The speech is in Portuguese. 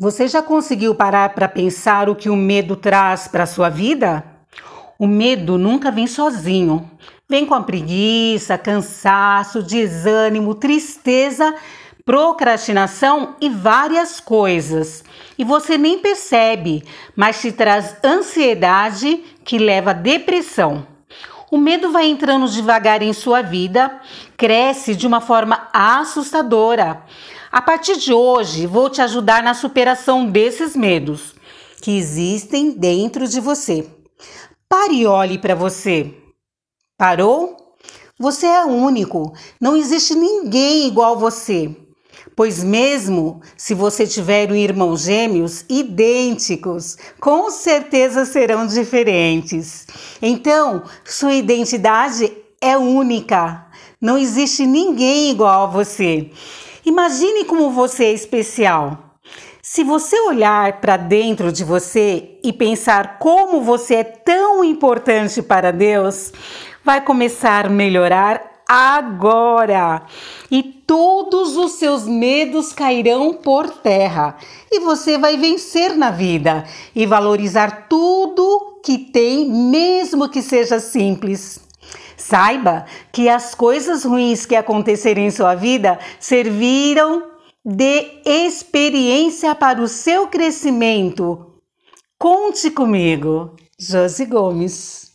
Você já conseguiu parar para pensar o que o medo traz para a sua vida? O medo nunca vem sozinho. Vem com a preguiça, cansaço, desânimo, tristeza, procrastinação e várias coisas. E você nem percebe, mas te traz ansiedade que leva à depressão. O medo vai entrando devagar em sua vida, cresce de uma forma assustadora. A partir de hoje, vou te ajudar na superação desses medos que existem dentro de você. Pare e olhe para você. Parou? Você é único, não existe ninguém igual você. Pois, mesmo se você tiver um irmão gêmeos idênticos, com certeza serão diferentes. Então, sua identidade é única. Não existe ninguém igual a você. Imagine como você é especial. Se você olhar para dentro de você e pensar como você é tão importante para Deus, vai começar a melhorar agora e todos os seus medos cairão por terra e você vai vencer na vida e valorizar tudo que tem, mesmo que seja simples. Saiba que as coisas ruins que acontecerem em sua vida serviram de experiência para o seu crescimento. Conte comigo, Josi Gomes.